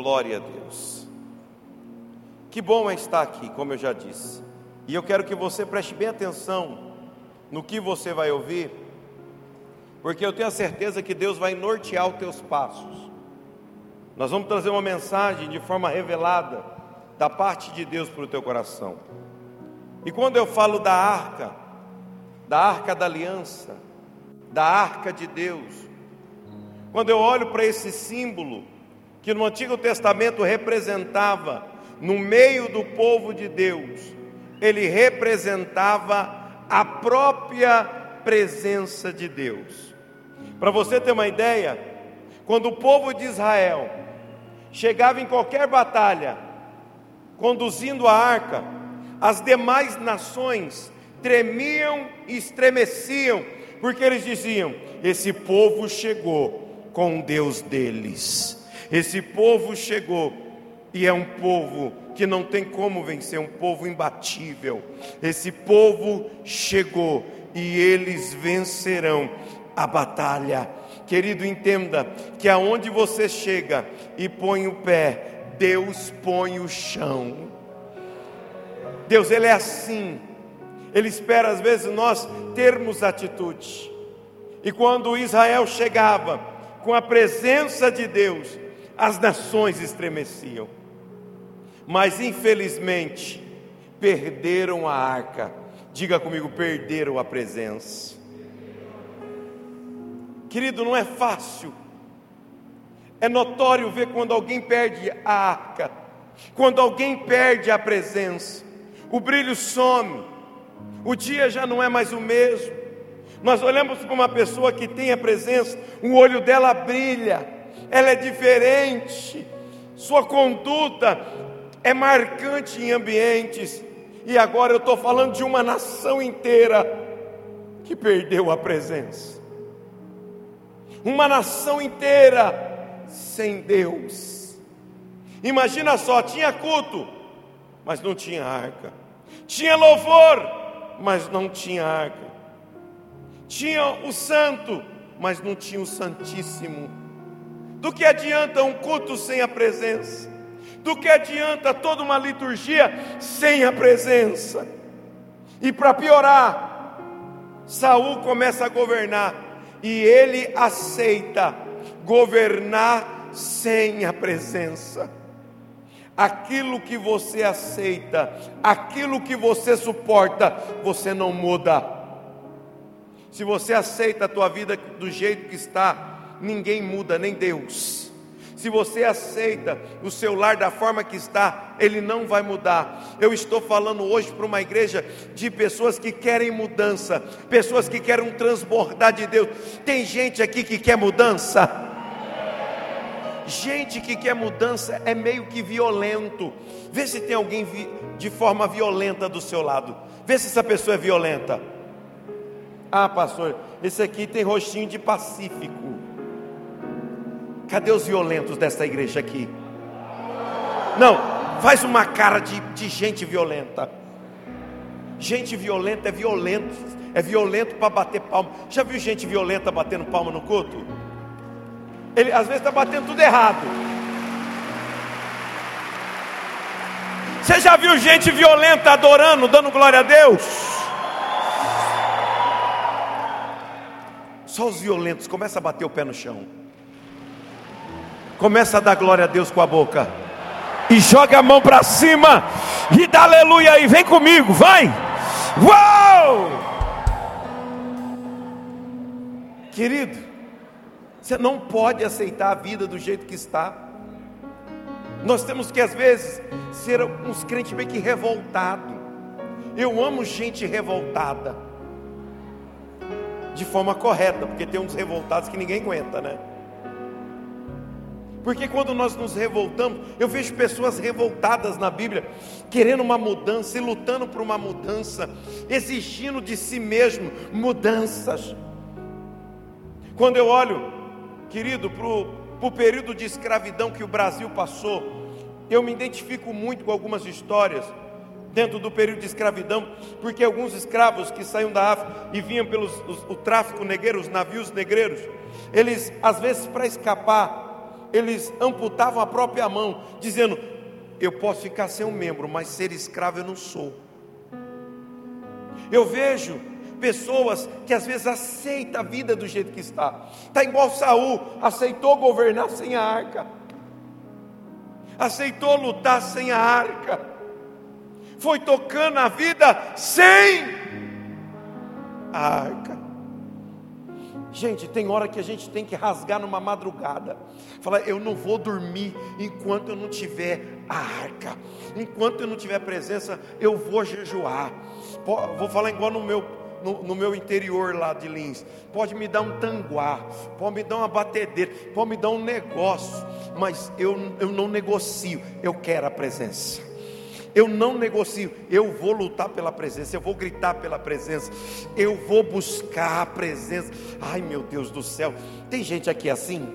Glória a Deus. Que bom é estar aqui, como eu já disse. E eu quero que você preste bem atenção no que você vai ouvir, porque eu tenho a certeza que Deus vai nortear os teus passos. Nós vamos trazer uma mensagem de forma revelada da parte de Deus para o teu coração. E quando eu falo da arca, da arca da aliança, da arca de Deus, quando eu olho para esse símbolo, que no Antigo Testamento representava, no meio do povo de Deus, ele representava a própria presença de Deus. Para você ter uma ideia, quando o povo de Israel chegava em qualquer batalha, conduzindo a arca, as demais nações tremiam e estremeciam, porque eles diziam: Esse povo chegou com o Deus deles. Esse povo chegou e é um povo que não tem como vencer, um povo imbatível. Esse povo chegou e eles vencerão a batalha. Querido, entenda que aonde você chega e põe o pé, Deus põe o chão. Deus, Ele é assim. Ele espera às vezes nós termos atitude. E quando Israel chegava com a presença de Deus, as nações estremeciam. Mas infelizmente, perderam a arca. Diga comigo, perderam a presença. Querido, não é fácil. É notório ver quando alguém perde a arca, quando alguém perde a presença, o brilho some, o dia já não é mais o mesmo. Nós olhamos para uma pessoa que tem a presença, o olho dela brilha, ela é diferente, sua conduta é marcante em ambientes, e agora eu estou falando de uma nação inteira que perdeu a presença, uma nação inteira sem Deus. Imagina só, tinha culto, mas não tinha arca, tinha louvor, mas não tinha arca, tinha o santo, mas não tinha o santíssimo. Do que adianta um culto sem a presença? Do que adianta toda uma liturgia sem a presença? E para piorar, Saul começa a governar e ele aceita governar sem a presença. Aquilo que você aceita, aquilo que você suporta, você não muda. Se você aceita a tua vida do jeito que está, ninguém muda, nem Deus. Se você aceita o seu lar da forma que está, ele não vai mudar. Eu estou falando hoje para uma igreja de pessoas que querem mudança, pessoas que querem transbordar de Deus. Tem gente aqui que quer mudança. Gente que quer mudança é meio que violento. Vê se tem alguém de forma violenta do seu lado. Vê se essa pessoa é violenta. Ah, pastor, esse aqui tem rostinho de pacífico. Cadê os violentos dessa igreja aqui? Não, faz uma cara de, de gente violenta. Gente violenta é violento, é violento para bater palma. Já viu gente violenta batendo palma no culto? Ele às vezes está batendo tudo errado. Você já viu gente violenta adorando, dando glória a Deus? Só os violentos começa a bater o pé no chão. Começa a dar glória a Deus com a boca. E joga a mão para cima. E dá aleluia aí. Vem comigo, vai. Uou! Querido, você não pode aceitar a vida do jeito que está. Nós temos que às vezes ser uns crentes bem que revoltados. Eu amo gente revoltada. De forma correta, porque tem uns revoltados que ninguém aguenta, né? Porque quando nós nos revoltamos, eu vejo pessoas revoltadas na Bíblia, querendo uma mudança e lutando por uma mudança, exigindo de si mesmo mudanças. Quando eu olho, querido, para o período de escravidão que o Brasil passou, eu me identifico muito com algumas histórias dentro do período de escravidão, porque alguns escravos que saíam da África e vinham pelo o tráfico negreiro, os navios negreiros, eles às vezes para escapar eles amputavam a própria mão, dizendo: Eu posso ficar sem um membro, mas ser escravo eu não sou. Eu vejo pessoas que às vezes aceitam a vida do jeito que está. Está igual Saul, aceitou governar sem a arca. Aceitou lutar sem a arca. Foi tocando a vida sem a arca. Gente, tem hora que a gente tem que rasgar numa madrugada. Falar, eu não vou dormir enquanto eu não tiver a arca. Enquanto eu não tiver presença, eu vou jejuar. Vou falar igual no meu no, no, meu interior lá de Lins. Pode me dar um tanguá, pode me dar uma batedeira, pode me dar um negócio, mas eu, eu não negocio, eu quero a presença. Eu não negocio, eu vou lutar pela presença, eu vou gritar pela presença, eu vou buscar a presença. Ai meu Deus do céu, tem gente aqui assim?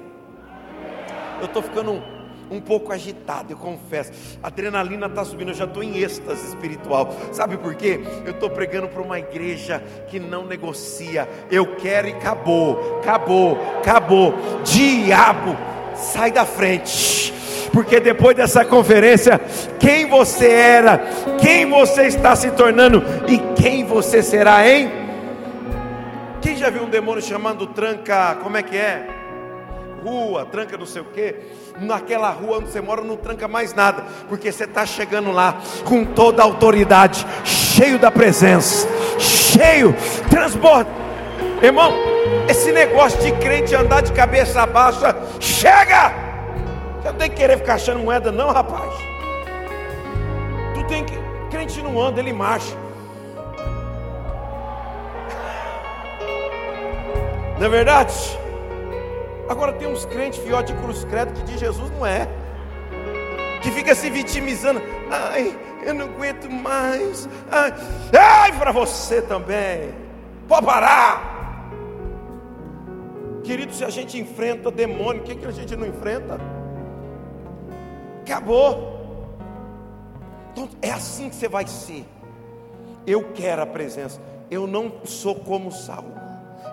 Eu estou ficando um, um pouco agitado, eu confesso. A adrenalina está subindo, eu já estou em êxtase espiritual. Sabe por quê? Eu estou pregando para uma igreja que não negocia. Eu quero e acabou, acabou, acabou. Diabo, sai da frente. Porque depois dessa conferência, quem você era, quem você está se tornando e quem você será, hein? Quem já viu um demônio chamando tranca, como é que é? Rua, tranca não sei o quê naquela rua onde você mora não tranca mais nada, porque você está chegando lá com toda a autoridade, cheio da presença, cheio, transborda. Irmão, esse negócio de crente andar de cabeça baixa, chega! Você não tem que querer ficar achando moeda, não, rapaz. Tu tem que. Crente não anda, ele marcha. Não é verdade? Agora tem uns crentes fiote de cruz credo que de Jesus não é. Que fica se vitimizando. Ai, eu não aguento mais. Ai, ai para você também. Pode parar. Querido, se a gente enfrenta demônio, o que, que a gente não enfrenta? Acabou. Então, é assim que você vai ser. Eu quero a presença. Eu não sou como Saul.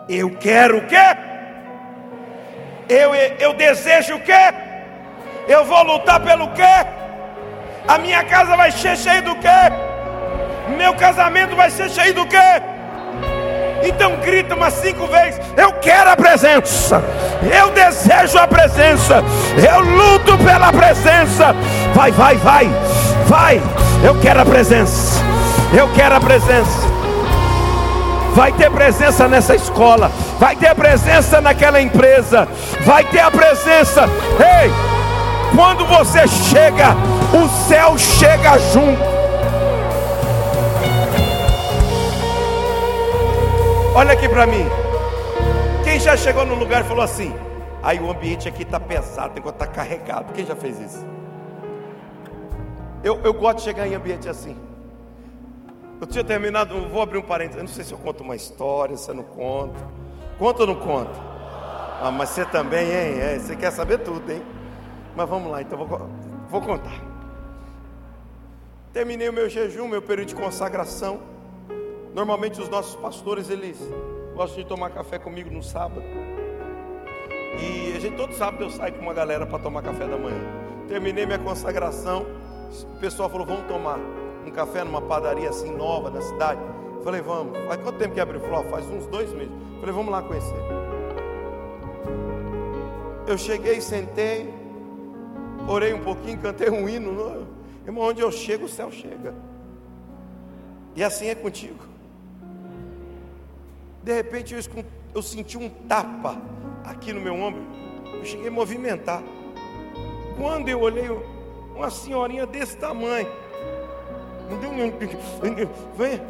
Eu quero o quê? Eu, eu desejo o quê? Eu vou lutar pelo quê? A minha casa vai ser cheia do quê? Meu casamento vai ser cheio do quê? Então grita umas cinco vezes: Eu quero a presença, eu desejo a presença, eu luto pela presença. Vai, vai, vai, vai. Eu quero a presença, eu quero a presença. Vai ter presença nessa escola, vai ter presença naquela empresa, vai ter a presença. Ei, quando você chega, o céu chega junto. Olha aqui para mim. Quem já chegou no lugar e falou assim: aí o ambiente aqui está pesado, tem que estar carregado. Quem já fez isso? Eu, eu gosto de chegar em ambiente assim. Eu tinha terminado, vou abrir um parênteses. Eu não sei se eu conto uma história, se eu não conto. Conta ou não conta? Ah, mas você também, hein? É, você quer saber tudo, hein? Mas vamos lá, então vou, vou contar. Terminei o meu jejum, meu período de consagração. Normalmente os nossos pastores, eles gostam de tomar café comigo no sábado. E a gente todo sábado eu saio com uma galera para tomar café da manhã. Terminei minha consagração. O pessoal falou: vamos tomar um café numa padaria assim nova da cidade. Falei, vamos. Faz quanto tempo que abriu? Falou, faz uns dois meses. Falei, vamos lá conhecer. Eu cheguei, sentei, orei um pouquinho, cantei um hino. Irmão, onde eu chego, o céu chega. E assim é contigo. De repente eu, eu senti um tapa aqui no meu ombro. Eu cheguei a movimentar. Quando eu olhei, uma senhorinha desse tamanho Vem.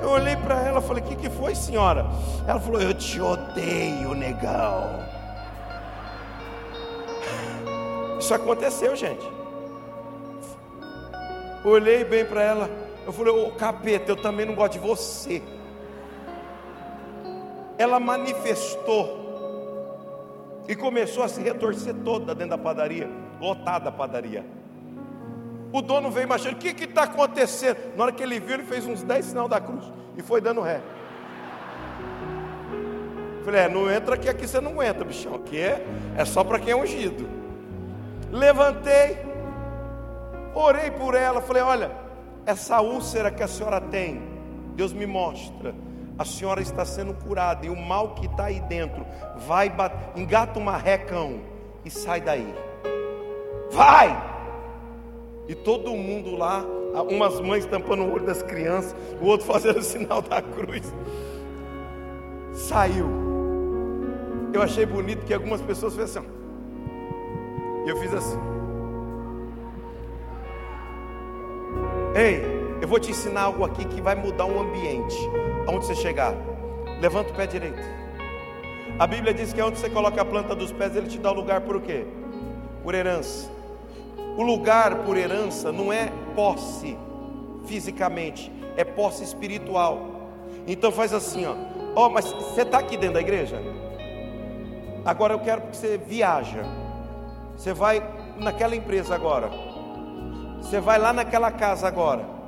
Eu olhei para ela e falei: O que, que foi, senhora? Ela falou: Eu te odeio, negão. Isso aconteceu, gente. Olhei bem para ela. Eu falei: Ô capeta, eu também não gosto de você. Ela manifestou e começou a se retorcer toda dentro da padaria, lotada a padaria. O dono veio marchando, o que está acontecendo? Na hora que ele viu, ele fez uns 10 sinal da cruz e foi dando ré. Falei, é, não entra aqui, aqui você não aguenta, bichão. Aqui é, é só para quem é ungido. Levantei, orei por ela, falei: Olha, essa úlcera que a senhora tem, Deus me mostra. A senhora está sendo curada e o mal que está aí dentro vai engata uma recão e sai daí. Vai! E todo mundo lá, umas mães tampando o olho das crianças, o outro fazendo o sinal da cruz. Saiu. Eu achei bonito que algumas pessoas fez assim. E eu fiz assim. Ei, eu vou te ensinar algo aqui que vai mudar um ambiente. Aonde você chegar, levanta o pé direito. A Bíblia diz que onde você coloca a planta dos pés, ele te dá o lugar por quê? Por herança. O lugar por herança não é posse fisicamente, é posse espiritual. Então faz assim, ó. Ó, oh, mas você está aqui dentro da igreja? Agora eu quero que você viaja. Você vai naquela empresa agora. Você vai lá naquela casa agora.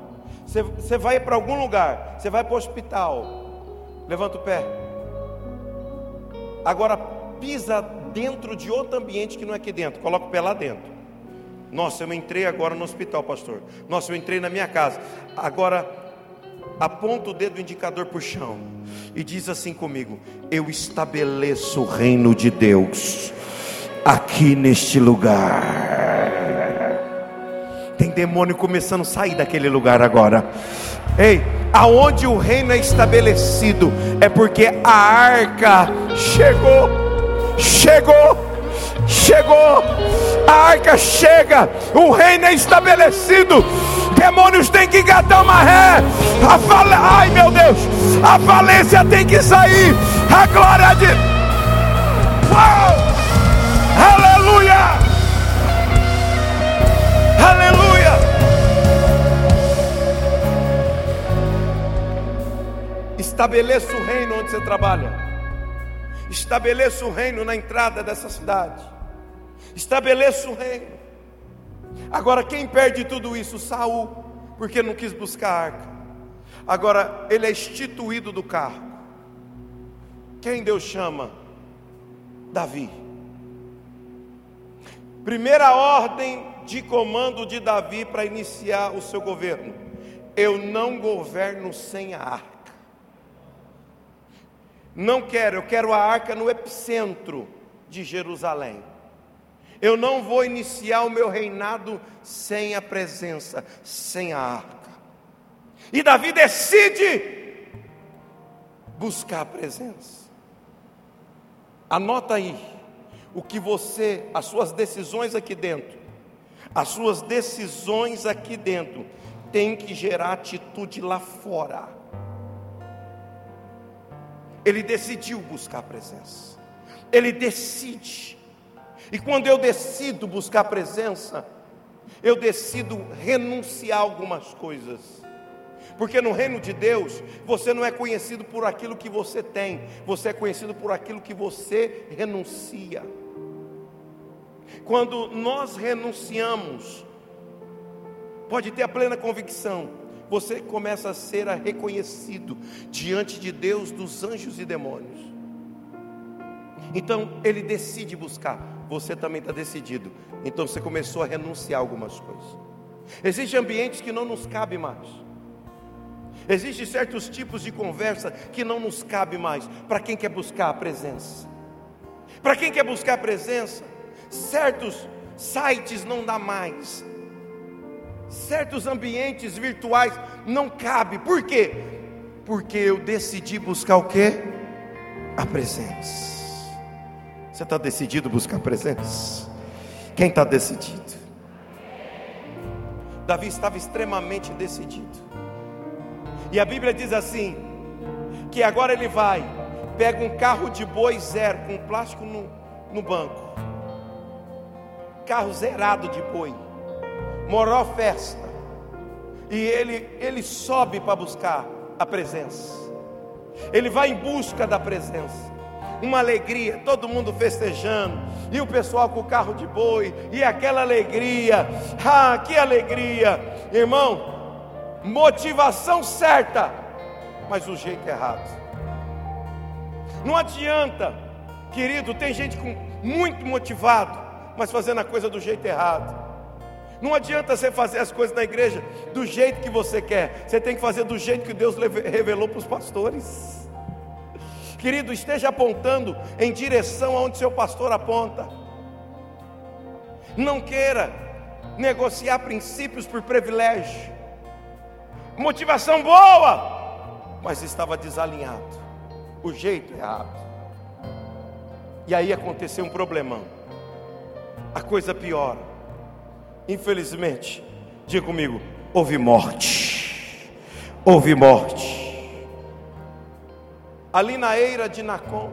Você, você vai para algum lugar. Você vai para o hospital. Levanta o pé. Agora pisa dentro de outro ambiente que não é aqui dentro. Coloca o pé lá dentro. Nossa, eu entrei agora no hospital, pastor. Nossa, eu entrei na minha casa. Agora, aponta o dedo indicador para o chão e diz assim comigo: Eu estabeleço o reino de Deus aqui neste lugar. Demônio começando a sair daquele lugar agora. Ei, aonde o reino é estabelecido é porque a arca chegou, chegou chegou, a arca chega, o reino é estabelecido. Demônios têm que engatar uma ré. A fal... Ai meu Deus, a falência tem que sair. A glória de. Uau! Estabeleça o reino onde você trabalha. Estabeleça o reino na entrada dessa cidade estabeleça o reino. Agora, quem perde tudo isso? Saul, porque não quis buscar a arca. Agora, ele é instituído do carro. Quem Deus chama? Davi. Primeira ordem de comando de Davi para iniciar o seu governo: Eu não governo sem a arca. Não quero, eu quero a arca no epicentro de Jerusalém. Eu não vou iniciar o meu reinado sem a presença, sem a arca. E Davi decide buscar a presença. Anota aí o que você, as suas decisões aqui dentro, as suas decisões aqui dentro, tem que gerar atitude lá fora. Ele decidiu buscar a presença. Ele decide e quando eu decido buscar a presença, eu decido renunciar algumas coisas. Porque no reino de Deus, você não é conhecido por aquilo que você tem, você é conhecido por aquilo que você renuncia. Quando nós renunciamos, pode ter a plena convicção, você começa a ser reconhecido diante de Deus, dos anjos e demônios. Então ele decide buscar você também está decidido. Então você começou a renunciar a algumas coisas. Existem ambientes que não nos cabe mais. Existem certos tipos de conversa que não nos cabe mais. Para quem quer buscar a presença. Para quem quer buscar a presença, certos sites não dá mais. Certos ambientes virtuais não cabe. Por quê? Porque eu decidi buscar o que? A presença. Você está decidido a buscar presença? Quem está decidido? Davi estava extremamente decidido. E a Bíblia diz assim: que agora ele vai, pega um carro de boi zero, com plástico no, no banco, carro zerado de boi, morou festa, e ele, ele sobe para buscar a presença, ele vai em busca da presença. Uma alegria, todo mundo festejando, e o pessoal com o carro de boi, e aquela alegria, ah, que alegria, irmão, motivação certa, mas o jeito errado. Não adianta, querido, tem gente com muito motivado, mas fazendo a coisa do jeito errado. Não adianta você fazer as coisas na igreja do jeito que você quer, você tem que fazer do jeito que Deus revelou para os pastores. Querido, esteja apontando em direção aonde seu pastor aponta. Não queira negociar princípios por privilégio. Motivação boa, mas estava desalinhado. O jeito errado. E aí aconteceu um problemão. A coisa piora Infelizmente, diga comigo: houve morte. Houve morte. Ali na eira de Nacon,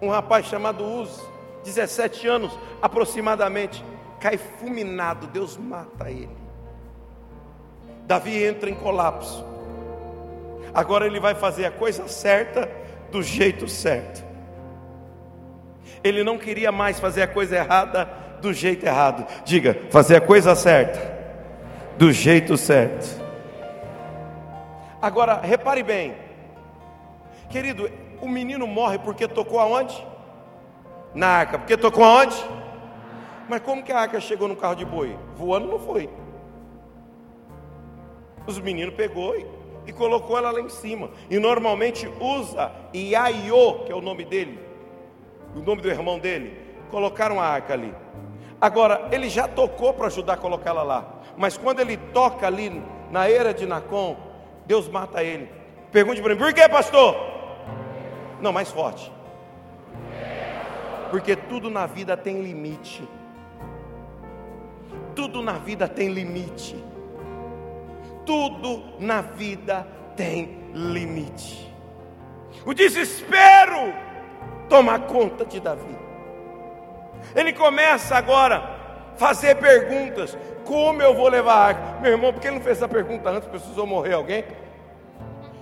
um rapaz chamado Uz, 17 anos aproximadamente, cai fulminado, Deus mata ele. Davi entra em colapso. Agora ele vai fazer a coisa certa do jeito certo. Ele não queria mais fazer a coisa errada do jeito errado. Diga, fazer a coisa certa, do jeito certo. Agora, repare bem, querido, o menino morre porque tocou aonde? Na arca. Porque tocou aonde? Mas como que a arca chegou no carro de boi? Voando não foi. Os meninos pegou e, e colocou ela lá em cima. E normalmente usa Iaiô, que é o nome dele, o nome do irmão dele, colocaram a arca ali. Agora, ele já tocou para ajudar a colocá-la lá. Mas quando ele toca ali na era de Nacon, Deus mata ele. Pergunte para mim, por que, pastor? Não, mais forte. Porque tudo na vida tem limite. Tudo na vida tem limite. Tudo na vida tem limite. O desespero toma conta de Davi. Ele começa agora a fazer perguntas: como eu vou levar a arca? Meu irmão, por que ele não fez essa pergunta antes? Precisou morrer alguém?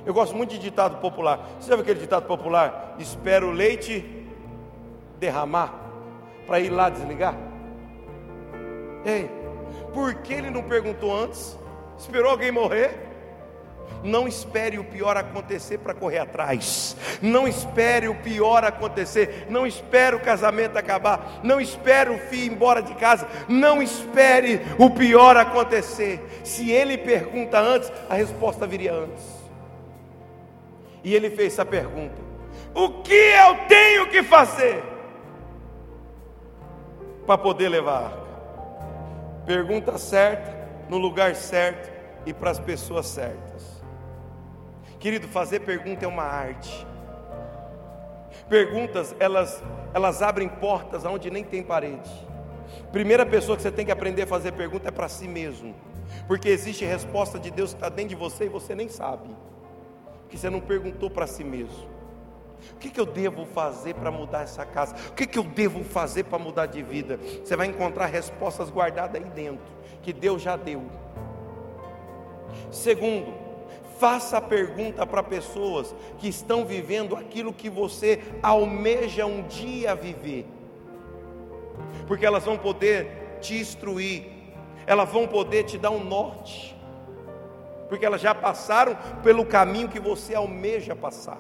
Eu gosto muito de ditado popular. Você sabe aquele ditado popular? Espera o leite derramar para ir lá desligar? Ei, por que ele não perguntou antes? Esperou alguém morrer? Não espere o pior acontecer para correr atrás. Não espere o pior acontecer. Não espere o casamento acabar. Não espere o filho ir embora de casa. Não espere o pior acontecer. Se ele pergunta antes, a resposta viria antes. E ele fez essa pergunta: O que eu tenho que fazer para poder levar? Pergunta certa, no lugar certo e para as pessoas certas. Querido, fazer pergunta é uma arte. Perguntas, elas, elas abrem portas onde nem tem parede. Primeira pessoa que você tem que aprender a fazer pergunta é para si mesmo. Porque existe resposta de Deus que está dentro de você e você nem sabe. Porque você não perguntou para si mesmo. O que, que eu devo fazer para mudar essa casa? O que, que eu devo fazer para mudar de vida? Você vai encontrar respostas guardadas aí dentro, que Deus já deu. Segundo, Faça pergunta para pessoas que estão vivendo aquilo que você almeja um dia viver, porque elas vão poder te instruir, elas vão poder te dar um norte, porque elas já passaram pelo caminho que você almeja passar.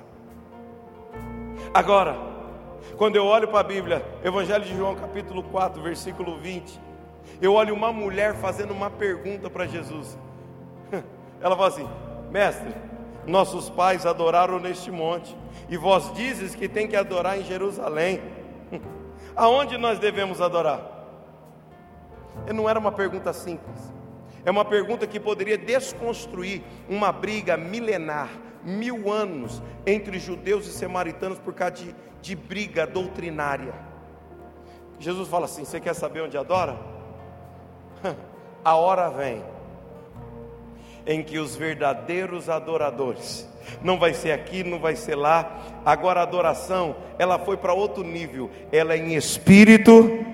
Agora, quando eu olho para a Bíblia, Evangelho de João, capítulo 4, versículo 20, eu olho uma mulher fazendo uma pergunta para Jesus. Ela fala assim: Mestre, nossos pais adoraram neste monte, e vós dizes que tem que adorar em Jerusalém. Aonde nós devemos adorar? Não era uma pergunta simples, é uma pergunta que poderia desconstruir uma briga milenar, mil anos, entre judeus e samaritanos por causa de, de briga doutrinária. Jesus fala assim: Você quer saber onde adora? A hora vem em que os verdadeiros adoradores, não vai ser aqui, não vai ser lá, agora a adoração, ela foi para outro nível, ela é em espírito,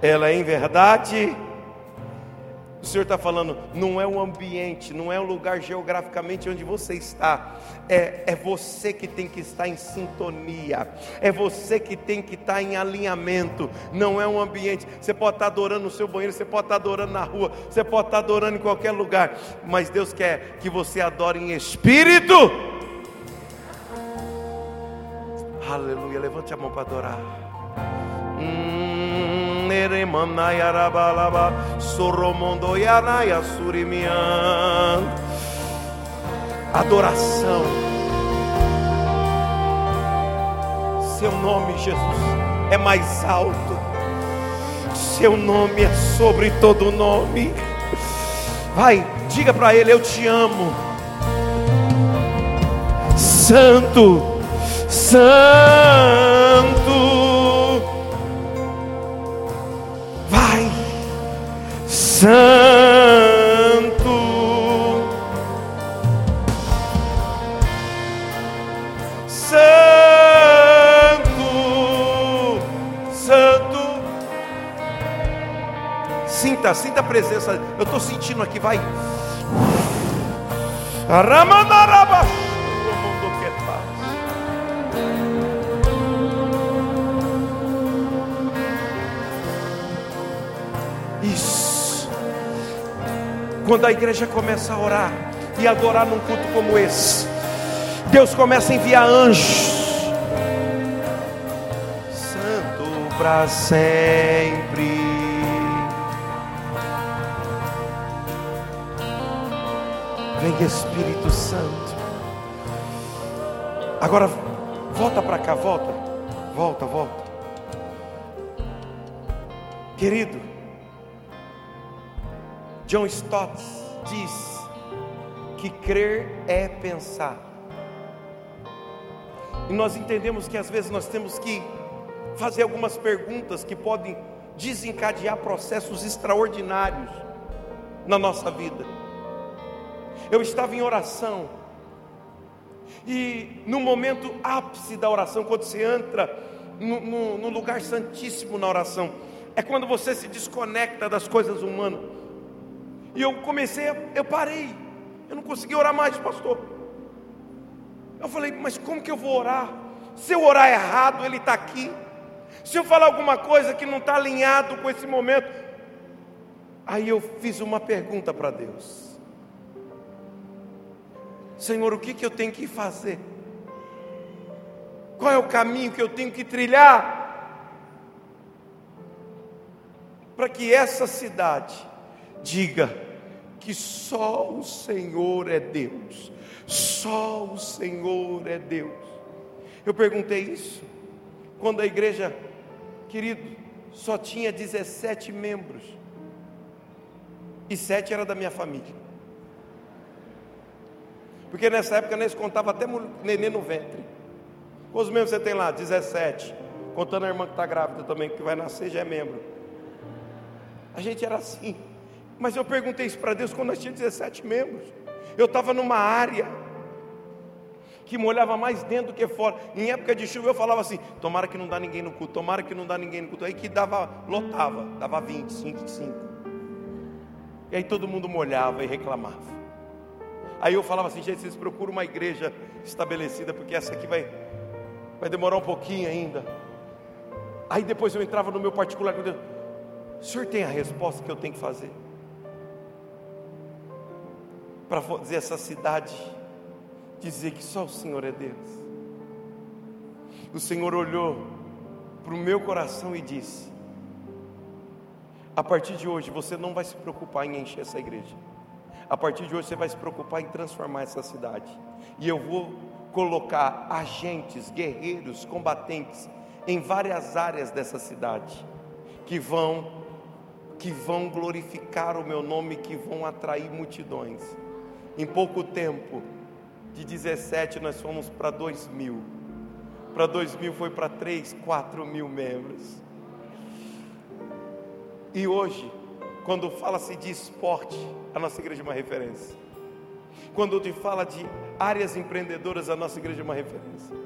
ela é em verdade o Senhor está falando, não é o ambiente, não é o lugar geograficamente onde você está, é, é você que tem que estar em sintonia, é você que tem que estar em alinhamento, não é um ambiente. Você pode estar adorando no seu banheiro, você pode estar adorando na rua, você pode estar adorando em qualquer lugar, mas Deus quer que você adore em espírito. Aleluia, levante a mão para adorar. Hum. ere manayarabalaba soromondo yanaya surimian. Adoração. Seu nome, Jesus, é mais alto. Seu nome é sobre todo nome. Vai, diga para ele: Eu te amo. Santo, Santo. Santo, Santo, Santo. Sinta, sinta a presença. Eu estou sentindo aqui, vai. Aramandarabas. Quando a igreja começa a orar e adorar num culto como esse, Deus começa a enviar anjos. Santo para sempre. Vem Espírito Santo. Agora volta para cá, volta. Volta, volta. Querido, John Stott diz que crer é pensar. E nós entendemos que às vezes nós temos que fazer algumas perguntas que podem desencadear processos extraordinários na nossa vida. Eu estava em oração, e no momento ápice da oração, quando você entra no, no, no lugar santíssimo na oração, é quando você se desconecta das coisas humanas e eu comecei, eu parei. Eu não consegui orar mais, pastor. Eu falei, mas como que eu vou orar? Se eu orar errado, ele está aqui. Se eu falar alguma coisa que não está alinhado com esse momento. Aí eu fiz uma pergunta para Deus: Senhor, o que, que eu tenho que fazer? Qual é o caminho que eu tenho que trilhar? Para que essa cidade diga que só o Senhor é Deus, só o Senhor é Deus. Eu perguntei isso quando a igreja, querido, só tinha 17 membros, e sete era da minha família. Porque nessa época nós contava até neném no ventre. Quantos membros você tem lá? 17. Contando a irmã que está grávida também, que vai nascer, já é membro. A gente era assim. Mas eu perguntei isso para Deus quando nós tínhamos 17 membros. Eu estava numa área que molhava mais dentro do que fora. Em época de chuva eu falava assim: tomara que não dá ninguém no culto, tomara que não dá ninguém no culto. Aí que dava, lotava, dava 20, 25. E aí todo mundo molhava e reclamava. Aí eu falava assim: gente, vocês procuram uma igreja estabelecida, porque essa aqui vai, vai demorar um pouquinho ainda. Aí depois eu entrava no meu particular com Deus: o senhor tem a resposta que eu tenho que fazer? Para fazer essa cidade dizer que só o Senhor é Deus. O Senhor olhou para o meu coração e disse: A partir de hoje você não vai se preocupar em encher essa igreja. A partir de hoje você vai se preocupar em transformar essa cidade. E eu vou colocar agentes, guerreiros, combatentes em várias áreas dessa cidade que vão que vão glorificar o meu nome, que vão atrair multidões. Em pouco tempo, de 17 nós fomos para 2 mil. Para 2 mil foi para 3, 4 mil membros. E hoje, quando fala-se de esporte, a nossa igreja é uma referência. Quando te fala de áreas empreendedoras, a nossa igreja é uma referência.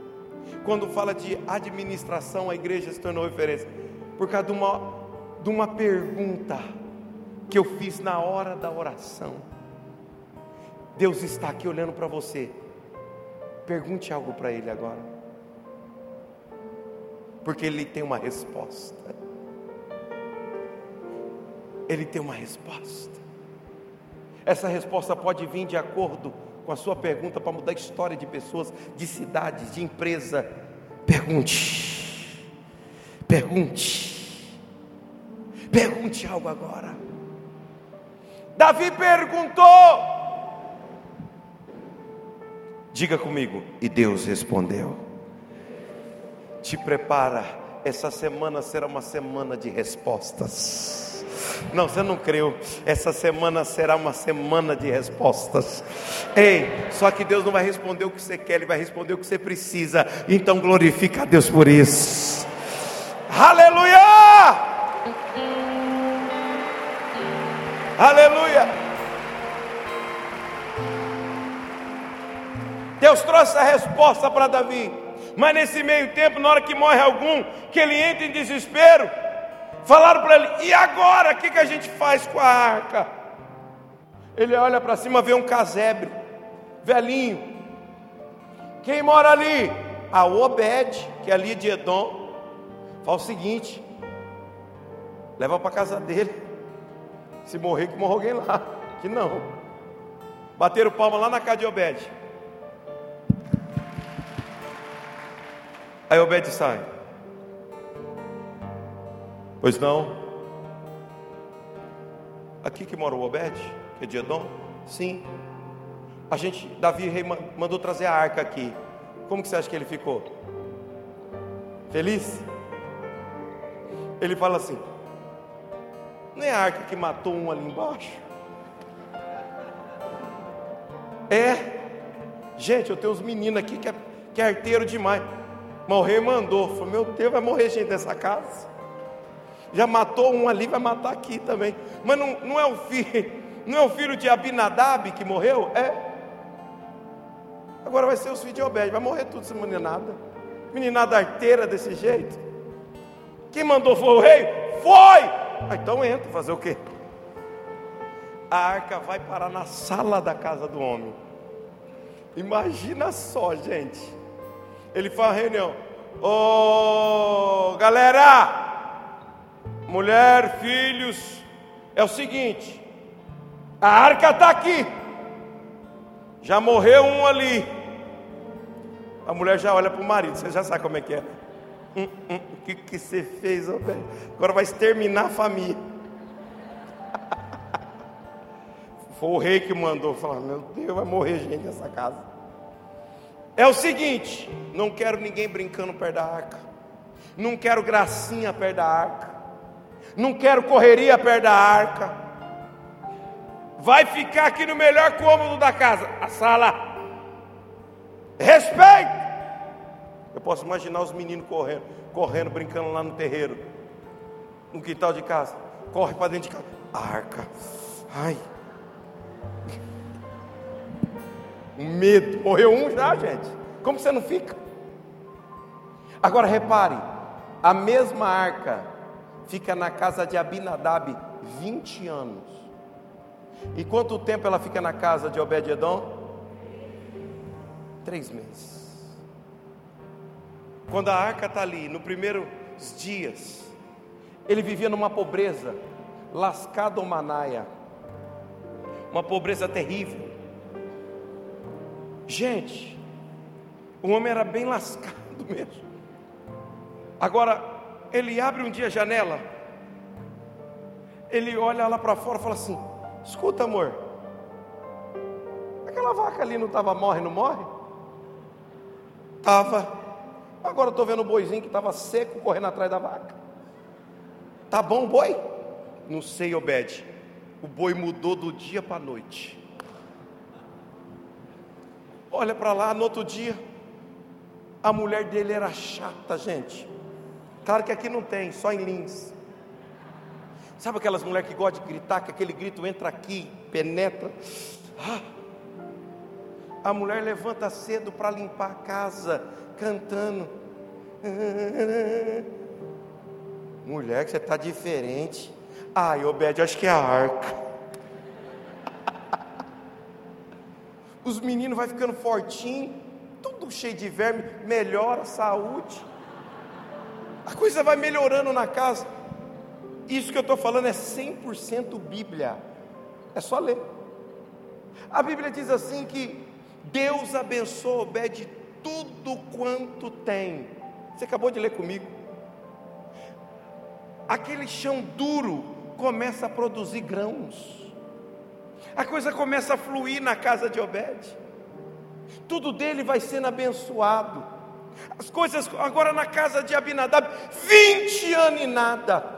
Quando fala de administração, a igreja se tornou referência. Por causa de uma, de uma pergunta que eu fiz na hora da oração. Deus está aqui olhando para você. Pergunte algo para Ele agora, porque Ele tem uma resposta. Ele tem uma resposta. Essa resposta pode vir de acordo com a sua pergunta para mudar a história de pessoas, de cidades, de empresa. Pergunte, pergunte. Pergunte algo agora. Davi perguntou. Diga comigo, e Deus respondeu. Te prepara, essa semana será uma semana de respostas. Não, você não creu. Essa semana será uma semana de respostas. Ei, só que Deus não vai responder o que você quer, Ele vai responder o que você precisa. Então glorifica a Deus por isso. Aleluia! Aleluia! Deus trouxe a resposta para Davi. Mas nesse meio tempo, na hora que morre algum, que ele entra em desespero, Falaram para ele: e agora? O que, que a gente faz com a arca? Ele olha para cima, vê um casebre, velhinho. Quem mora ali? A Obed, que é ali de Edom. Fala o seguinte: leva para casa dele. Se morrer, que morra alguém lá. Que não. Bateram palma lá na casa de Obed. Aí Obed sai. Pois não? Aqui que mora o Obed, que é de Edom? Sim. A gente, Davi rei mandou trazer a arca aqui. Como que você acha que ele ficou? Feliz? Ele fala assim: Não é a arca que matou um ali embaixo? É. Gente, eu tenho uns meninos aqui que é, que é arteiro demais. Rei mandou. Falei, meu Deus, vai morrer gente dessa casa já matou um ali, vai matar aqui também. Mas não, não é o filho, não é o filho de Abinadab que morreu? É. Agora vai ser os filhos de Obed, vai morrer tudo essa meninada. Meninada arteira desse jeito. Quem mandou foi o rei? Foi! Ah, então entra, fazer o quê? A arca vai parar na sala da casa do homem. Imagina só, gente. Ele faz reunião. Ô, galera, mulher, filhos, é o seguinte: a arca está aqui, já morreu um ali. A mulher já olha para o marido, você já sabe como é que é. Hum, hum, o que, que você fez, oh, agora vai exterminar a família. Foi o rei que mandou falar: Meu Deus, vai morrer gente nessa casa. É o seguinte: não quero ninguém brincando perto da arca, não quero gracinha perto da arca não quero correria perto da arca. Vai ficar aqui no melhor cômodo da casa, a sala. Respeito. Eu posso imaginar os meninos correndo, correndo, brincando lá no terreiro, no quintal de casa. Corre para dentro de casa. Arca. Ai. Um medo. Morreu um já, gente. Como você não fica? Agora repare, a mesma arca fica na casa de Abinadab 20 anos. E quanto tempo ela fica na casa de Obed-Edom? Três meses. Quando a arca está ali, no primeiros dias, ele vivia numa pobreza, lascado manaia, uma pobreza terrível. Gente, o homem era bem lascado mesmo. Agora, ele abre um dia a janela, ele olha lá para fora e fala assim: Escuta, amor, aquela vaca ali não estava morre, não morre? Estava. Agora estou vendo o boizinho que estava seco correndo atrás da vaca. Tá bom o boi? Não sei, Obed. O boi mudou do dia para a noite. Olha para lá, no outro dia, a mulher dele era chata, gente. Claro que aqui não tem, só em Lins. Sabe aquelas mulheres que gostam de gritar, que aquele grito entra aqui, penetra. Ah. A mulher levanta cedo para limpar a casa, cantando. Mulher, que você está diferente. Ai, Obed, acho que é a arca. Os meninos vai ficando fortinho, tudo cheio de verme, melhora a saúde a coisa vai melhorando na casa. Isso que eu estou falando é 100% Bíblia, é só ler. A Bíblia diz assim que Deus abençoa Obed tudo quanto tem. Você acabou de ler comigo. aquele chão duro começa a produzir grãos. A coisa começa a fluir na casa de Obed. Tudo dele vai sendo abençoado. As coisas agora na casa de Abinadab, 20 anos e nada.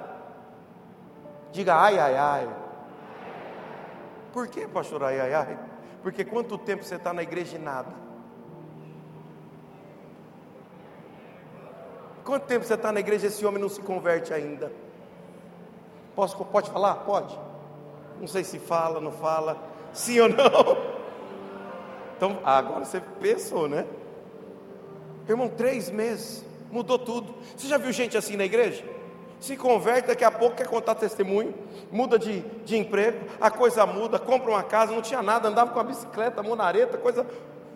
Diga ai, ai, ai. Por que, pastor, ai, ai, ai? Porque quanto tempo você está na igreja e nada? Quanto tempo você está na igreja e esse homem não se converte ainda? Posso, pode falar? Pode. Não sei se fala, não fala. Sim ou não? Então, agora você pensou, né? Irmão, três meses, mudou tudo. Você já viu gente assim na igreja? Se converte, daqui a pouco quer contar testemunho, muda de, de emprego, a coisa muda, compra uma casa, não tinha nada, andava com a bicicleta, monareta, coisa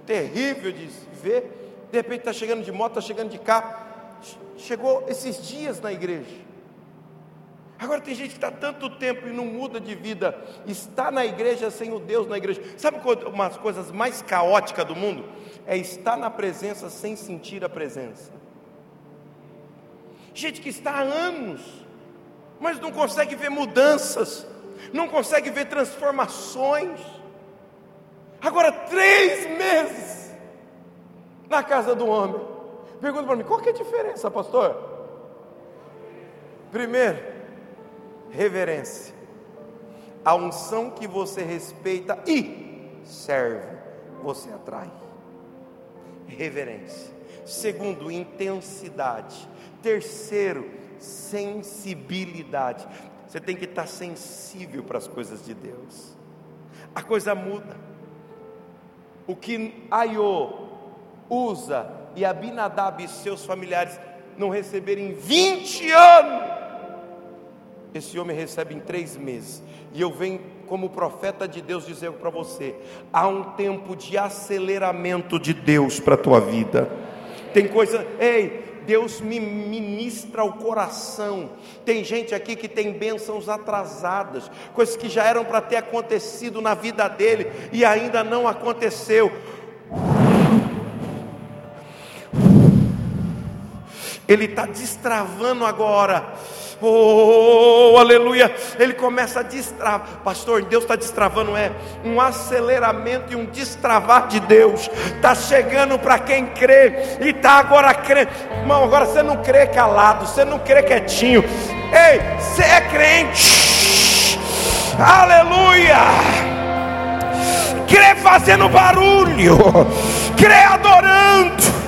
terrível de ver. De repente está chegando de moto, está chegando de carro. Chegou esses dias na igreja. Agora tem gente que está tanto tempo e não muda de vida, está na igreja sem o Deus na igreja. Sabe uma das coisas mais caóticas do mundo? É estar na presença sem sentir a presença. Gente que está há anos, mas não consegue ver mudanças, não consegue ver transformações. Agora, três meses na casa do homem. Pergunta para mim: qual que é a diferença, pastor? Primeiro, reverência. A unção que você respeita e serve, você atrai. Reverência. Segundo, intensidade. Terceiro, sensibilidade. Você tem que estar sensível para as coisas de Deus. A coisa muda. O que Aiô usa e Abinadab e seus familiares não receberem 20 anos esse homem recebe em três meses. E eu venho, como profeta de Deus, dizer para você: há um tempo de aceleramento de Deus para a tua vida. Tem coisa, ei, Deus me ministra o coração. Tem gente aqui que tem bênçãos atrasadas, coisas que já eram para ter acontecido na vida dele e ainda não aconteceu. Ele está destravando agora Oh, aleluia. Ele começa a destravar. Pastor, Deus está destravando, é um aceleramento e um destravar de Deus. Está chegando para quem crê. E está agora crendo. Irmão, agora você não crê calado, você não crê quietinho. Ei, você é crente. Aleluia. Crê fazendo barulho. Crê adorando.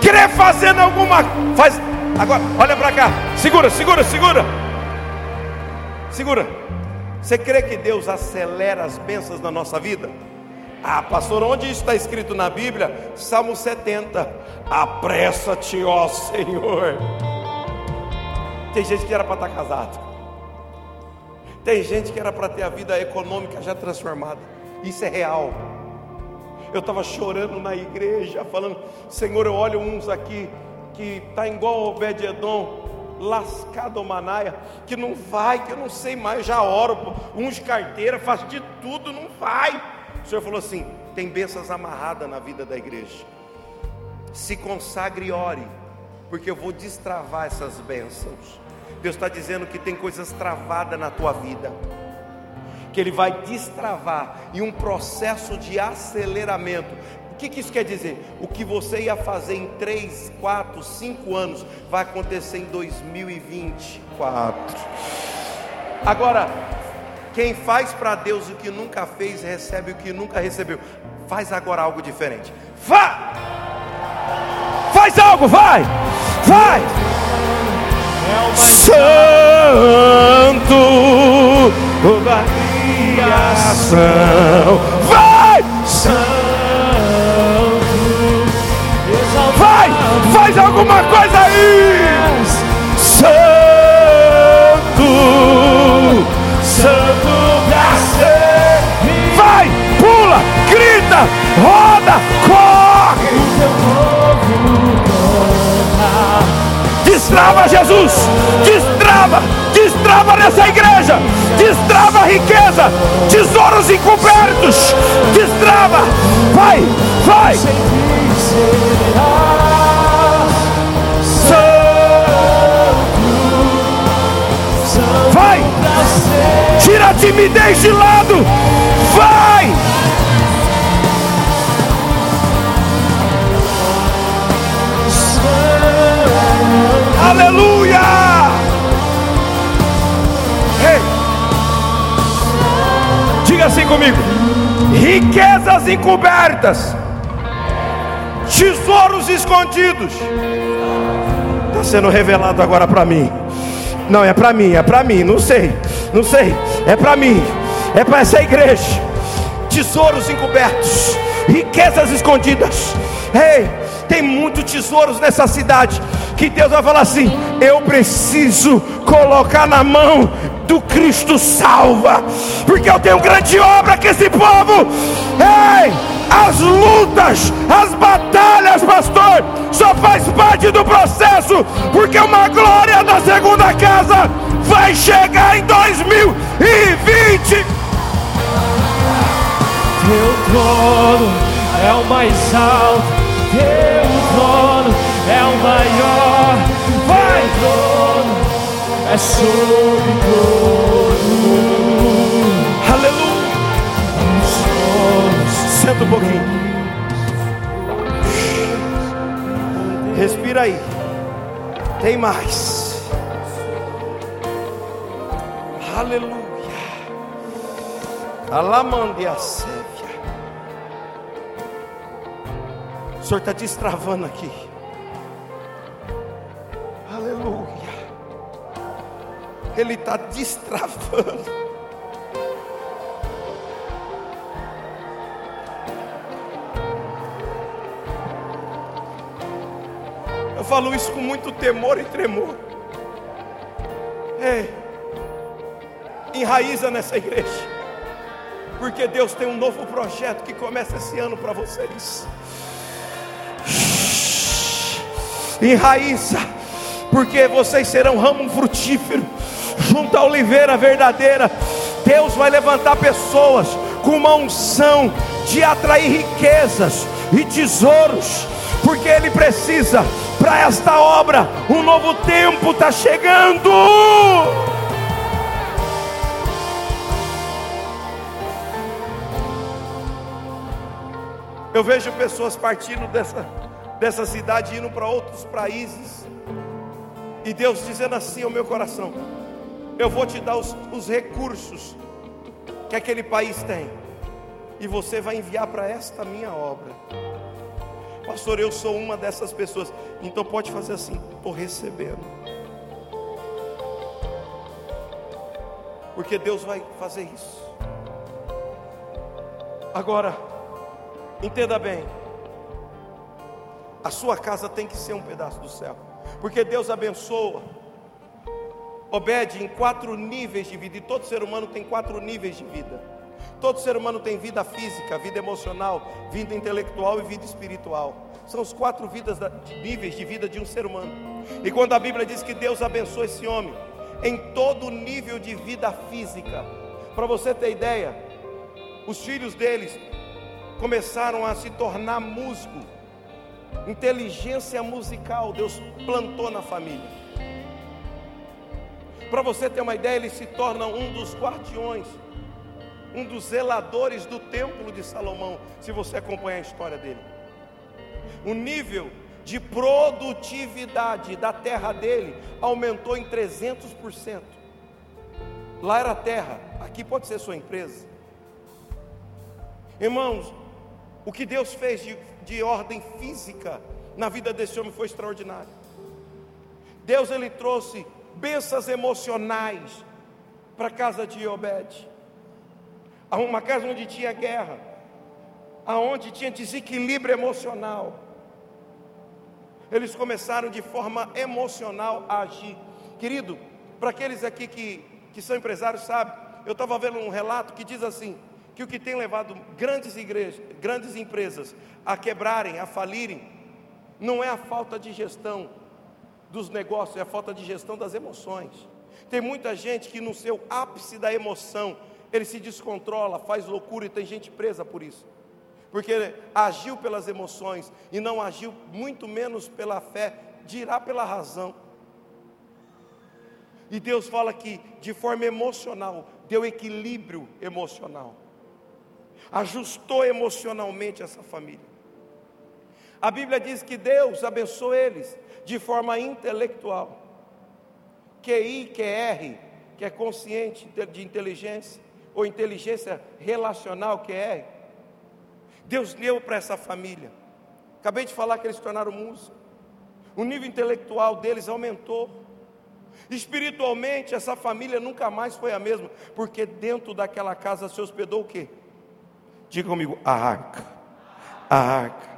Crê fazendo alguma. Faz Agora, olha para cá. Segura, segura, segura. Segura. Você crê que Deus acelera as bênçãos na nossa vida? Ah, pastor, onde isso está escrito na Bíblia? Salmo 70. Apressa-te, ó Senhor. Tem gente que era para estar tá casado. Tem gente que era para ter a vida econômica já transformada. Isso é real. Eu estava chorando na igreja, falando: Senhor, eu olho uns aqui que está igual Obed-Edom, lascado manaia, que não vai, que eu não sei mais, já oro, uns carteira, faço de tudo, não vai. O Senhor falou assim: tem bênçãos amarradas na vida da igreja. Se consagre e ore, porque eu vou destravar essas bênçãos. Deus está dizendo que tem coisas travadas na tua vida, que Ele vai destravar em um processo de aceleramento que, que isso quer dizer? O que você ia fazer em 3, 4, 5 anos vai acontecer em 2024. Agora, quem faz para Deus o que nunca fez, recebe o que nunca recebeu. Faz agora algo diferente. Vá! Faz algo, vai! Vai! Santo, toda criação, vai! Santo. Faz alguma coisa aí! Santo, Santo pra. Vai, pula, grita, roda, corre. Destrava Jesus, destrava, destrava nessa igreja, destrava a riqueza, tesouros encobertos, destrava, vai, vai. Tira a timidez de lado. Vai! Aleluia! Diga assim comigo: riquezas encobertas, tesouros escondidos. Está sendo revelado agora para mim. Não, é para mim, é para mim, não sei, não sei, é para mim, é para essa igreja. Tesouros encobertos, riquezas escondidas. Ei, tem muitos tesouros nessa cidade que Deus vai falar assim: eu preciso colocar na mão do Cristo salva, porque eu tenho grande obra com esse povo. Ei, as lutas, as batalhas, pastor, só faz parte do processo, porque uma glória da segunda casa vai chegar em 2020. Teu trono é o mais alto, teu trono é o maior, é sobre todo. Senta um pouquinho. Respira aí. Tem mais. Aleluia. Alamandia Sévia. O Senhor está destravando aqui. Ele está destravando. falo isso com muito temor e tremor. Ei, enraiza nessa igreja, porque Deus tem um novo projeto que começa esse ano para vocês. Enraiza, porque vocês serão ramo frutífero, junto à oliveira verdadeira. Deus vai levantar pessoas com uma unção de atrair riquezas e tesouros, porque Ele precisa para esta obra. Um novo tempo está chegando. Eu vejo pessoas partindo dessa, dessa cidade indo para outros países. E Deus dizendo assim ao meu coração: Eu vou te dar os, os recursos que aquele país tem. E você vai enviar para esta minha obra. Pastor, eu sou uma dessas pessoas. Então pode fazer assim: estou recebendo. Porque Deus vai fazer isso. Agora, entenda bem: a sua casa tem que ser um pedaço do céu, porque Deus abençoa. Obede em quatro níveis de vida, e todo ser humano tem quatro níveis de vida. Todo ser humano tem vida física, vida emocional, vida intelectual e vida espiritual. São os quatro vidas, níveis de vida de um ser humano. E quando a Bíblia diz que Deus abençoa esse homem em todo nível de vida física, para você ter ideia, os filhos deles começaram a se tornar músico, inteligência musical, Deus plantou na família. Para você ter uma ideia, ele se torna um dos guardiões um dos zeladores do templo de Salomão, se você acompanha a história dele. O nível de produtividade da terra dele aumentou em 300%. Lá era terra, aqui pode ser sua empresa. Irmãos, o que Deus fez de, de ordem física na vida desse homem foi extraordinário. Deus ele trouxe bênçãos emocionais para a casa de Obed uma casa onde tinha guerra, aonde tinha desequilíbrio emocional. Eles começaram de forma emocional a agir. Querido, para aqueles aqui que, que são empresários, sabe, eu estava vendo um relato que diz assim: que o que tem levado grandes igrejas, grandes empresas a quebrarem, a falirem, não é a falta de gestão dos negócios, é a falta de gestão das emoções. Tem muita gente que no seu ápice da emoção ele se descontrola, faz loucura e tem gente presa por isso. Porque agiu pelas emoções e não agiu muito menos pela fé, dirá pela razão. E Deus fala que de forma emocional, deu equilíbrio emocional, ajustou emocionalmente essa família. A Bíblia diz que Deus abençoou eles de forma intelectual. QI, QR, que é consciente de inteligência, ou inteligência relacional, QR. Deus deu para essa família. Acabei de falar que eles se tornaram músicos. O nível intelectual deles aumentou. Espiritualmente, essa família nunca mais foi a mesma, porque dentro daquela casa se hospedou o quê? Diga comigo, a arca. A arca.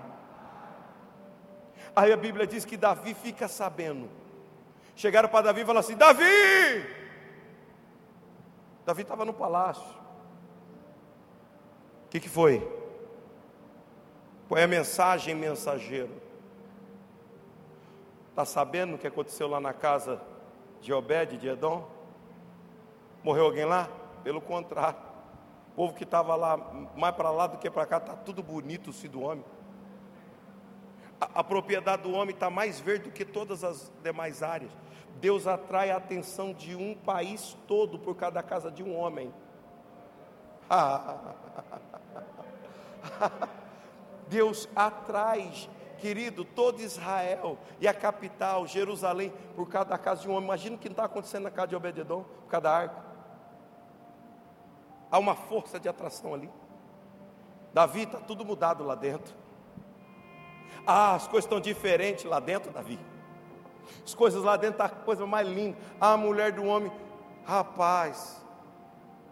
Aí a Bíblia diz que Davi fica sabendo. Chegaram para Davi e falaram assim: Davi! Davi estava no palácio. O que, que foi? Põe a mensagem mensageiro. Está sabendo o que aconteceu lá na casa de Obed, de Edom? Morreu alguém lá? Pelo contrário. O povo que estava lá, mais para lá do que para cá, está tudo bonito se do homem. A, propriedade do homem está mais verde do que todas as demais áreas. Deus atrai a atenção de um país todo por cada casa de um homem. Deus atrai, querido, todo Israel e a capital, Jerusalém, por cada casa de um homem. Imagina o que está acontecendo na casa de Obededon, por cada arca. Há uma força de atração ali. Davi está tudo mudado lá dentro. Ah, as coisas estão diferentes lá dentro, Davi. As coisas lá dentro, tá a coisa mais linda. A mulher do homem, rapaz,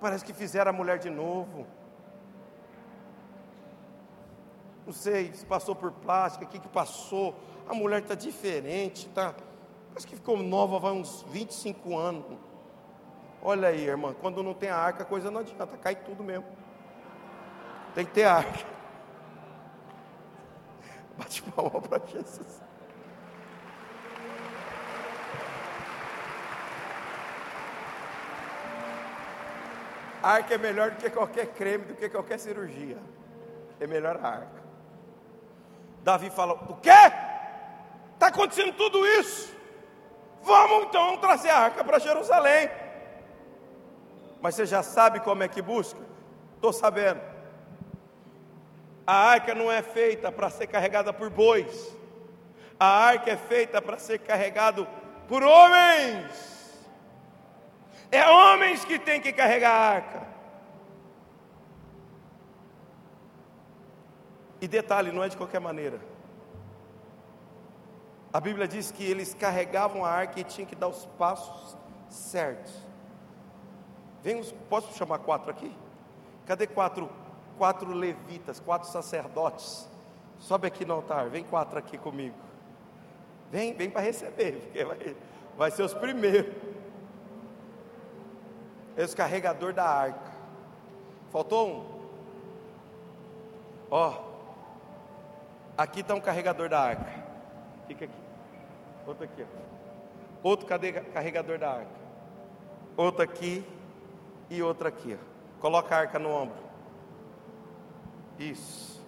parece que fizeram a mulher de novo. Não sei se passou por plástica, o que, que passou. A mulher está diferente, tá? Parece que ficou nova há uns 25 anos. Olha aí, irmã, quando não tem a arca, a coisa não adianta, cai tudo mesmo. Tem que ter arca. Bate palma para Jesus. A arca é melhor do que qualquer creme, do que qualquer cirurgia. É melhor a arca. Davi fala: O quê? Está acontecendo tudo isso. Vamos então trazer a arca para Jerusalém. Mas você já sabe como é que busca? Estou sabendo. A arca não é feita para ser carregada por bois. A arca é feita para ser carregado por homens. É homens que têm que carregar a arca. E detalhe, não é de qualquer maneira. A Bíblia diz que eles carregavam a arca e tinham que dar os passos certos. Vem os, posso chamar quatro aqui? Cadê quatro, quatro levitas, quatro sacerdotes? Sobe aqui no altar, vem quatro aqui comigo. Vem, vem para receber, porque vai, vai ser os primeiros. Esse carregador da arca. Faltou um? Ó, aqui está um carregador da arca. Fica aqui. Outro aqui. Ó. Outro carregador da arca. Outro aqui e outro aqui. Ó. Coloca a arca no ombro. Isso.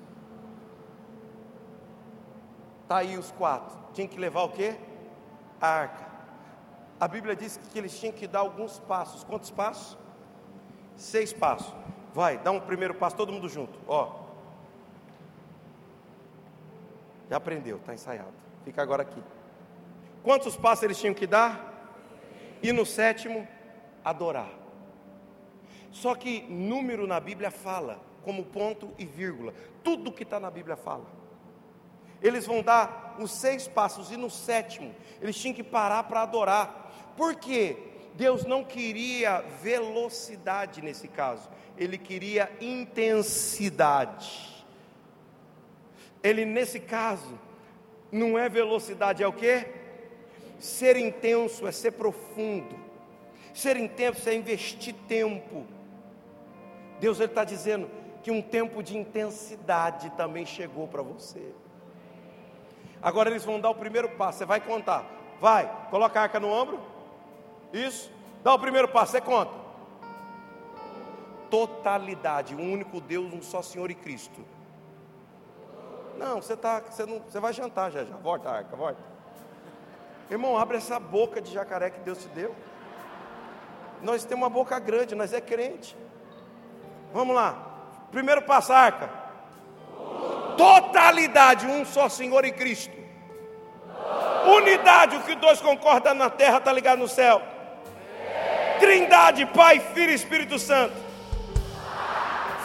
Tá aí os quatro. Tinha que levar o quê? A arca. A Bíblia diz que eles tinham que dar alguns passos. Quantos passos? Seis passos. Vai, dá um primeiro passo, todo mundo junto. Ó. Já aprendeu, está ensaiado. Fica agora aqui. Quantos passos eles tinham que dar? E no sétimo, adorar. Só que número na Bíblia fala, como ponto e vírgula. Tudo que está na Bíblia fala. Eles vão dar os seis passos e no sétimo, eles tinham que parar para adorar. Por quê? Deus não queria velocidade nesse caso, ele queria intensidade. Ele nesse caso não é velocidade, é o que? Ser intenso é ser profundo. Ser intenso é investir tempo. Deus está dizendo que um tempo de intensidade também chegou para você. Agora eles vão dar o primeiro passo. Você vai contar. Vai, coloca a arca no ombro. Isso. Dá o primeiro passo, você conta. Totalidade, um único Deus, um só Senhor e Cristo. Não, você tá, você não, você vai jantar já já. Volta, arca, volta. Irmão, abre essa boca de jacaré que Deus te deu. nós temos uma boca grande, nós é crente. Vamos lá. Primeiro passo, arca. Totalidade, um só Senhor e Cristo. Unidade, o que dois concordam na terra está ligado no céu. Trindade, Pai, Filho e Espírito Santo.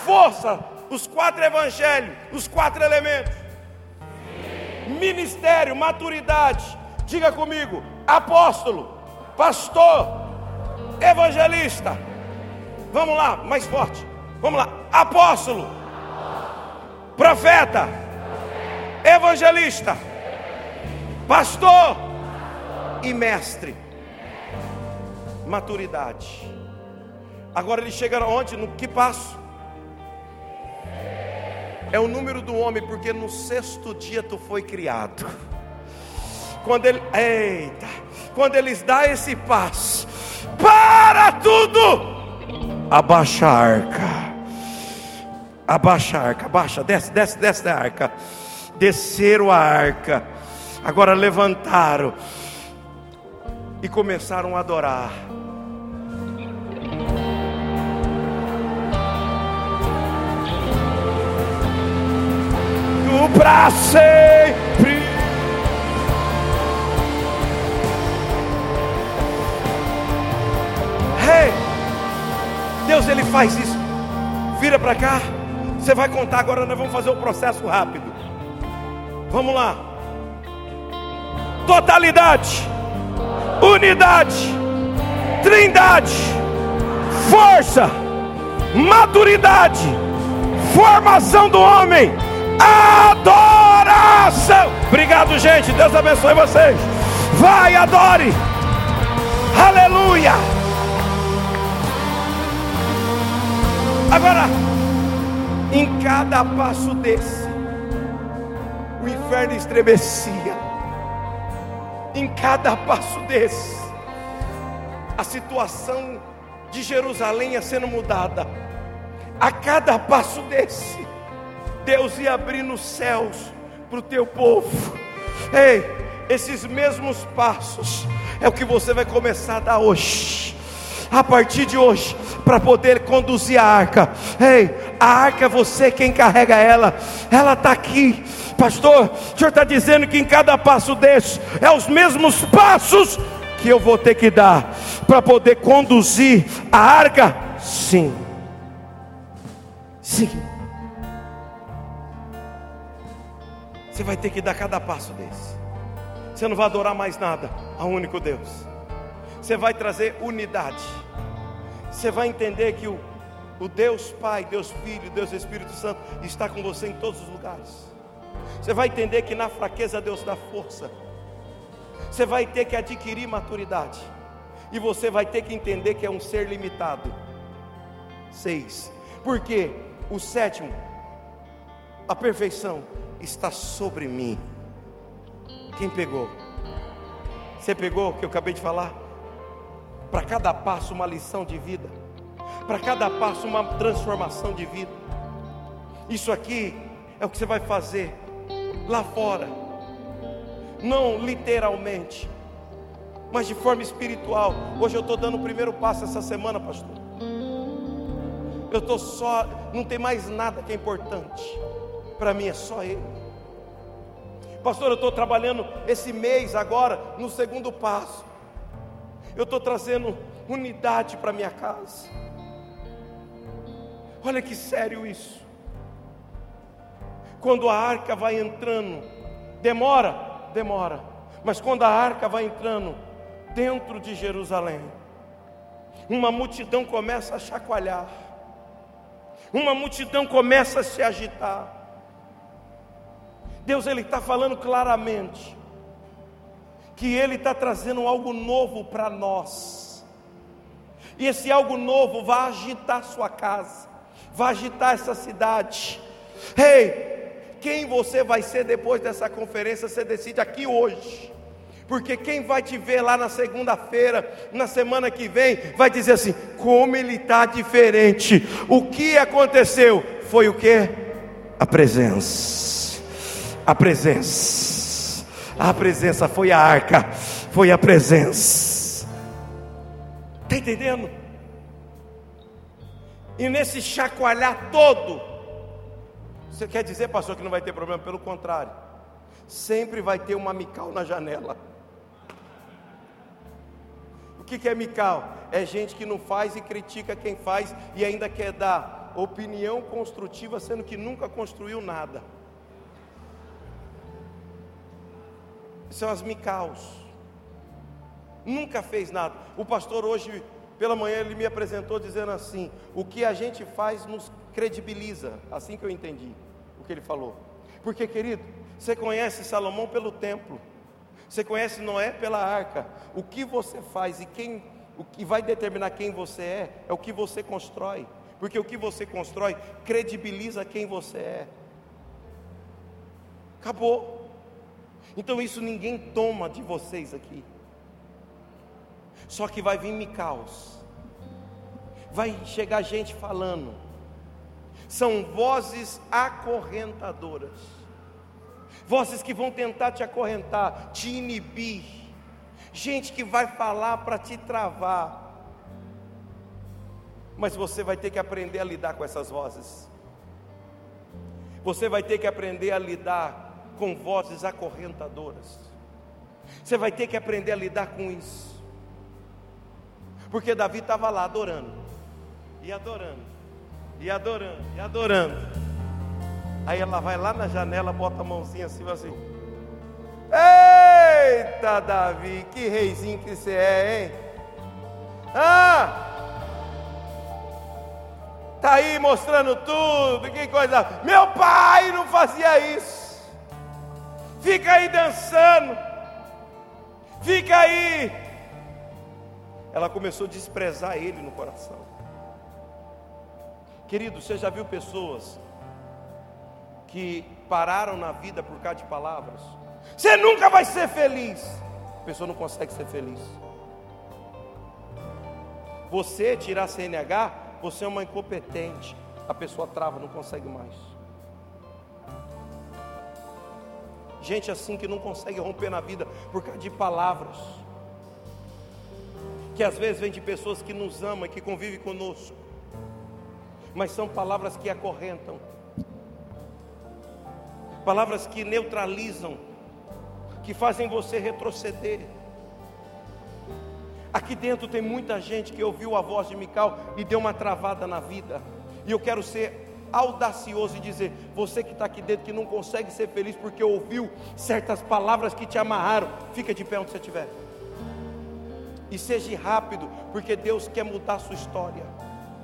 Força, os quatro evangelhos, os quatro elementos. Ministério, maturidade. Diga comigo: apóstolo, pastor, evangelista. Vamos lá, mais forte. Vamos lá, apóstolo, profeta, evangelista, pastor e mestre. Maturidade. Agora ele chega onde? No que passo? É o número do homem, porque no sexto dia tu foi criado. Quando ele, eita, quando eles dá esse passo, para tudo, abaixa a arca, abaixa a arca, abaixa, desce, desce, desce da arca, desceram a arca, agora levantaram e começaram a adorar. para sempre. Faz isso. Vira para cá. Você vai contar agora. Nós vamos fazer o processo rápido. Vamos lá. Totalidade, unidade, trindade, força, maturidade, formação do homem adoração. Obrigado, gente. Deus abençoe vocês. Vai, adore. Aleluia. Agora, em cada passo desse, o inferno estremecia. Em cada passo desse, a situação de Jerusalém ia sendo mudada. A cada passo desse, Deus ia abrir nos céus para o teu povo. Ei, esses mesmos passos é o que você vai começar a dar hoje. A partir de hoje, para poder conduzir a arca. Ei, a arca é você quem carrega ela. Ela está aqui. Pastor, o senhor está dizendo que em cada passo desse é os mesmos passos que eu vou ter que dar para poder conduzir a arca? Sim. Sim. Você vai ter que dar cada passo desse. Você não vai adorar mais nada a único Deus. Você vai trazer unidade. Você vai entender que o, o Deus Pai, Deus Filho, Deus Espírito Santo está com você em todos os lugares. Você vai entender que na fraqueza Deus dá força. Você vai ter que adquirir maturidade. E você vai ter que entender que é um ser limitado. Seis. Porque o sétimo, a perfeição está sobre mim. Quem pegou? Você pegou o que eu acabei de falar? Para cada passo, uma lição de vida. Para cada passo, uma transformação de vida. Isso aqui é o que você vai fazer lá fora. Não literalmente, mas de forma espiritual. Hoje eu estou dando o primeiro passo essa semana, pastor. Eu estou só, não tem mais nada que é importante. Para mim é só Ele. Pastor, eu estou trabalhando esse mês agora no segundo passo. Eu estou trazendo unidade para minha casa. Olha que sério isso. Quando a arca vai entrando, demora, demora. Mas quando a arca vai entrando dentro de Jerusalém, uma multidão começa a chacoalhar, uma multidão começa a se agitar. Deus ele está falando claramente que Ele está trazendo algo novo para nós. E esse algo novo vai agitar sua casa, vai agitar essa cidade. Ei, quem você vai ser depois dessa conferência, você decide aqui hoje. Porque quem vai te ver lá na segunda-feira, na semana que vem, vai dizer assim: como ele está diferente. O que aconteceu? Foi o que? A presença a presença. A presença foi a arca, foi a presença. Está entendendo? E nesse chacoalhar todo, você quer dizer, pastor, que não vai ter problema? Pelo contrário, sempre vai ter uma mical na janela. O que, é mical? É gente que não faz e critica quem faz e ainda quer dar opinião construtiva, sendo que nunca construiu nada. São as micaus. Nunca fez nada. O pastor hoje pela manhã ele me apresentou dizendo assim: o que a gente faz nos credibiliza. Assim que eu entendi o que ele falou. Porque, querido, você conhece Salomão pelo templo, você conhece Noé pela arca. O que você faz e quem, o que vai determinar quem você é, é o que você constrói. Porque o que você constrói credibiliza quem você é. Acabou. Então isso ninguém toma de vocês aqui. Só que vai vir Micaus. Vai chegar gente falando. São vozes acorrentadoras. Vozes que vão tentar te acorrentar, te inibir. Gente que vai falar para te travar. Mas você vai ter que aprender a lidar com essas vozes. Você vai ter que aprender a lidar com vozes acorrentadoras. Você vai ter que aprender a lidar com isso. Porque Davi estava lá adorando, e adorando, e adorando, e adorando. Aí ela vai lá na janela, bota a mãozinha assim, assim. Eita, Davi, que reizinho que você é, hein? Ah! Tá aí mostrando tudo, que coisa. Meu pai não fazia isso. Fica aí dançando. Fica aí ela começou a desprezar ele no coração. Querido, você já viu pessoas que pararam na vida por causa de palavras? Você nunca vai ser feliz. A pessoa não consegue ser feliz. Você tirar CNH, você é uma incompetente. A pessoa trava, não consegue mais. Gente assim que não consegue romper na vida por causa de palavras. Que às vezes vem de pessoas que nos amam e que convivem conosco, mas são palavras que acorrentam, palavras que neutralizam, que fazem você retroceder. Aqui dentro tem muita gente que ouviu a voz de Mical e deu uma travada na vida, e eu quero ser audacioso e dizer: você que está aqui dentro que não consegue ser feliz porque ouviu certas palavras que te amarraram, fica de pé onde você estiver. E seja rápido, porque Deus quer mudar a sua história.